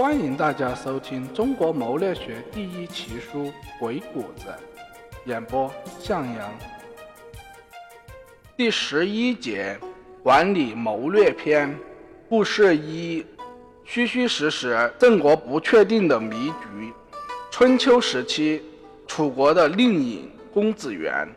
欢迎大家收听《中国谋略学第一奇书·鬼谷子》，演播向阳。第十一节，管理谋略篇，故事一：虚虚实实，郑国不确定的迷局。春秋时期，楚国的令尹公子元，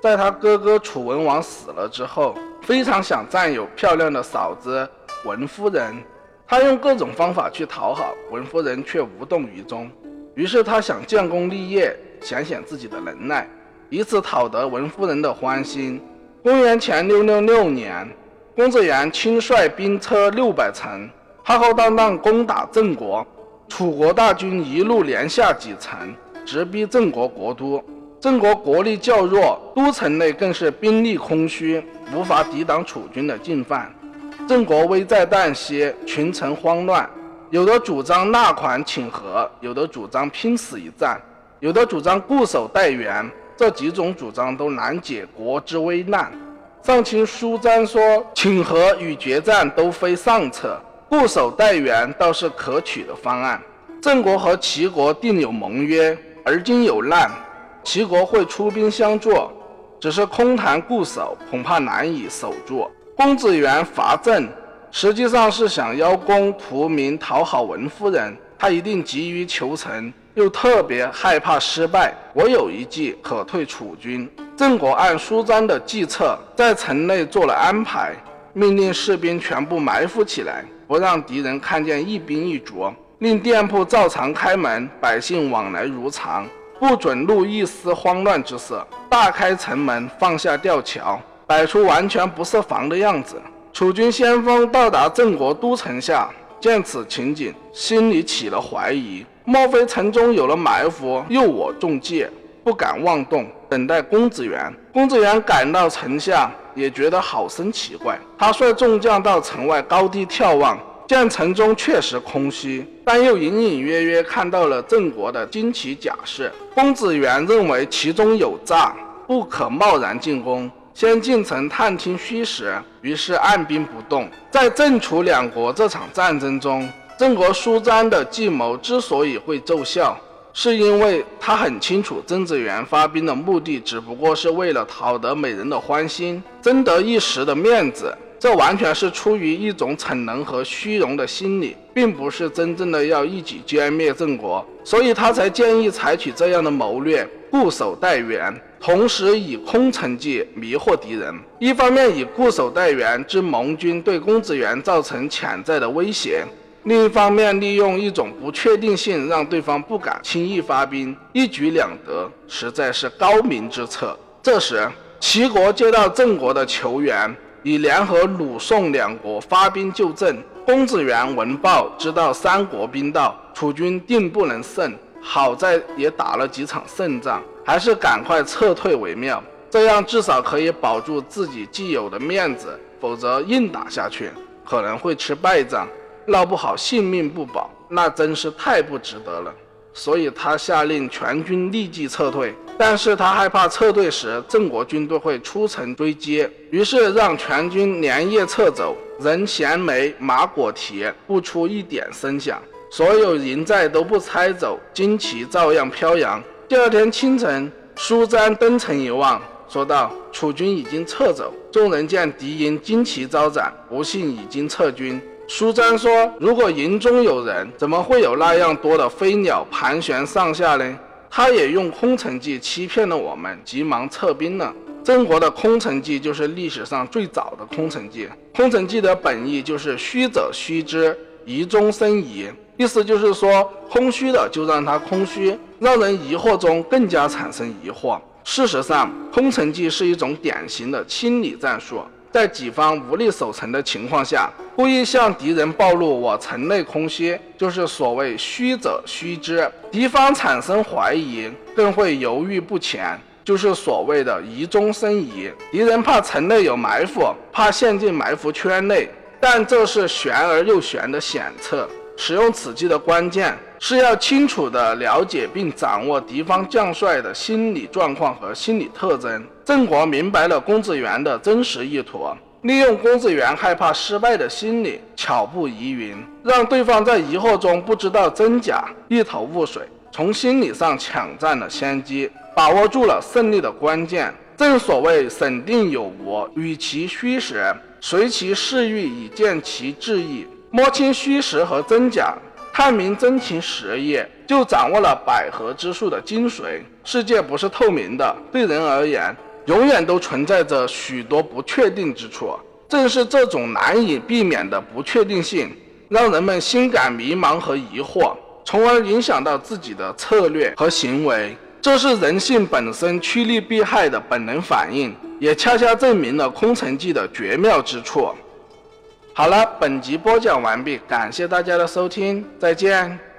在他哥哥楚文王死了之后，非常想占有漂亮的嫂子文夫人。他用各种方法去讨好文夫人，却无动于衷。于是他想建功立业，显显自己的能耐，以此讨得文夫人的欢心。公元前六六六年，公子元亲率兵车六百乘，浩浩荡荡攻打郑国。楚国大军一路连下几城，直逼郑国国都。郑国国力较弱，都城内更是兵力空虚，无法抵挡楚军的进犯。郑国危在旦夕，群臣慌乱，有的主张纳款请和，有的主张拼死一战，有的主张固守待援。这几种主张都难解国之危难。上卿舒瞻说：“请和与决战都非上策，固守待援倒是可取的方案。”郑国和齐国定有盟约，而今有难，齐国会出兵相助，只是空谈固守，恐怕难以守住。公子元伐郑，实际上是想邀功图名，讨好文夫人。他一定急于求成，又特别害怕失败。我有一计可退楚军。郑国按舒张的计策，在城内做了安排，命令士兵全部埋伏起来，不让敌人看见一兵一卒，令店铺照常开门，百姓往来如常，不准露一丝慌乱之色。大开城门，放下吊桥。摆出完全不设防的样子。楚军先锋到达郑国都城下，见此情景，心里起了怀疑：莫非城中有了埋伏，诱我中计？不敢妄动，等待公子元。公子元赶到城下，也觉得好生奇怪。他率众将到城外高低眺望，见城中确实空虚，但又隐隐约约看到了郑国的旌旗甲士。公子元认为其中有诈，不可贸然进攻。先进城探听虚实，于是按兵不动。在郑楚两国这场战争中，郑国舒张的计谋之所以会奏效，是因为他很清楚曾子元发兵的目的只不过是为了讨得美人的欢心，争得一时的面子。这完全是出于一种逞能和虚荣的心理，并不是真正的要一举歼灭郑国，所以他才建议采取这样的谋略，固守待援。同时以空城计迷惑敌人，一方面以固守待援之盟军对公子元造成潜在的威胁，另一方面利用一种不确定性让对方不敢轻易发兵，一举两得，实在是高明之策。这时，齐国接到郑国的求援，已联合鲁、宋两国发兵救郑。公子元闻报，知道三国兵到，楚军定不能胜。好在也打了几场胜仗。还是赶快撤退为妙，这样至少可以保住自己既有的面子。否则硬打下去，可能会吃败仗，闹不好性命不保，那真是太不值得了。所以他下令全军立即撤退，但是他害怕撤退时郑国军队会出城追击，于是让全军连夜撤走，人衔枚，马裹蹄，不出一点声响，所有营寨都不拆走，旌旗照样飘扬。第二天清晨，舒詹登城一望，说道：“楚军已经撤走。”众人见敌营旌旗招展，不信已经撤军。舒詹说：“如果营中有人，怎么会有那样多的飞鸟盘旋上下呢？”他也用空城计欺骗了我们，急忙撤兵了。郑国的空城计就是历史上最早的空城计。空城计的本意就是虚者虚之，疑中生疑。意思就是说，空虚的就让它空虚，让人疑惑中更加产生疑惑。事实上，空城计是一种典型的清理战术，在己方无力守城的情况下，故意向敌人暴露我城内空虚，就是所谓虚者虚之。敌方产生怀疑，更会犹豫不前，就是所谓的疑中生疑。敌人怕城内有埋伏，怕陷进埋伏圈内，但这是玄而又玄的险策。使用此计的关键是要清楚地了解并掌握敌方将帅的心理状况和心理特征。郑国明白了公子元的真实意图，利用公子元害怕失败的心理，巧布疑云，让对方在疑惑中不知道真假，一头雾水，从心理上抢占了先机，把握住了胜利的关键。正所谓审定有无，与其虚实，随其事欲以见其志意，摸清虚实和真假，探明真情实意，就掌握了百合之术的精髓。世界不是透明的，对人而言。永远都存在着许多不确定之处，正是这种难以避免的不确定性，让人们心感迷茫和疑惑，从而影响到自己的策略和行为。这是人性本身趋利避害的本能反应，也恰恰证明了空城计的绝妙之处。好了，本集播讲完毕，感谢大家的收听，再见。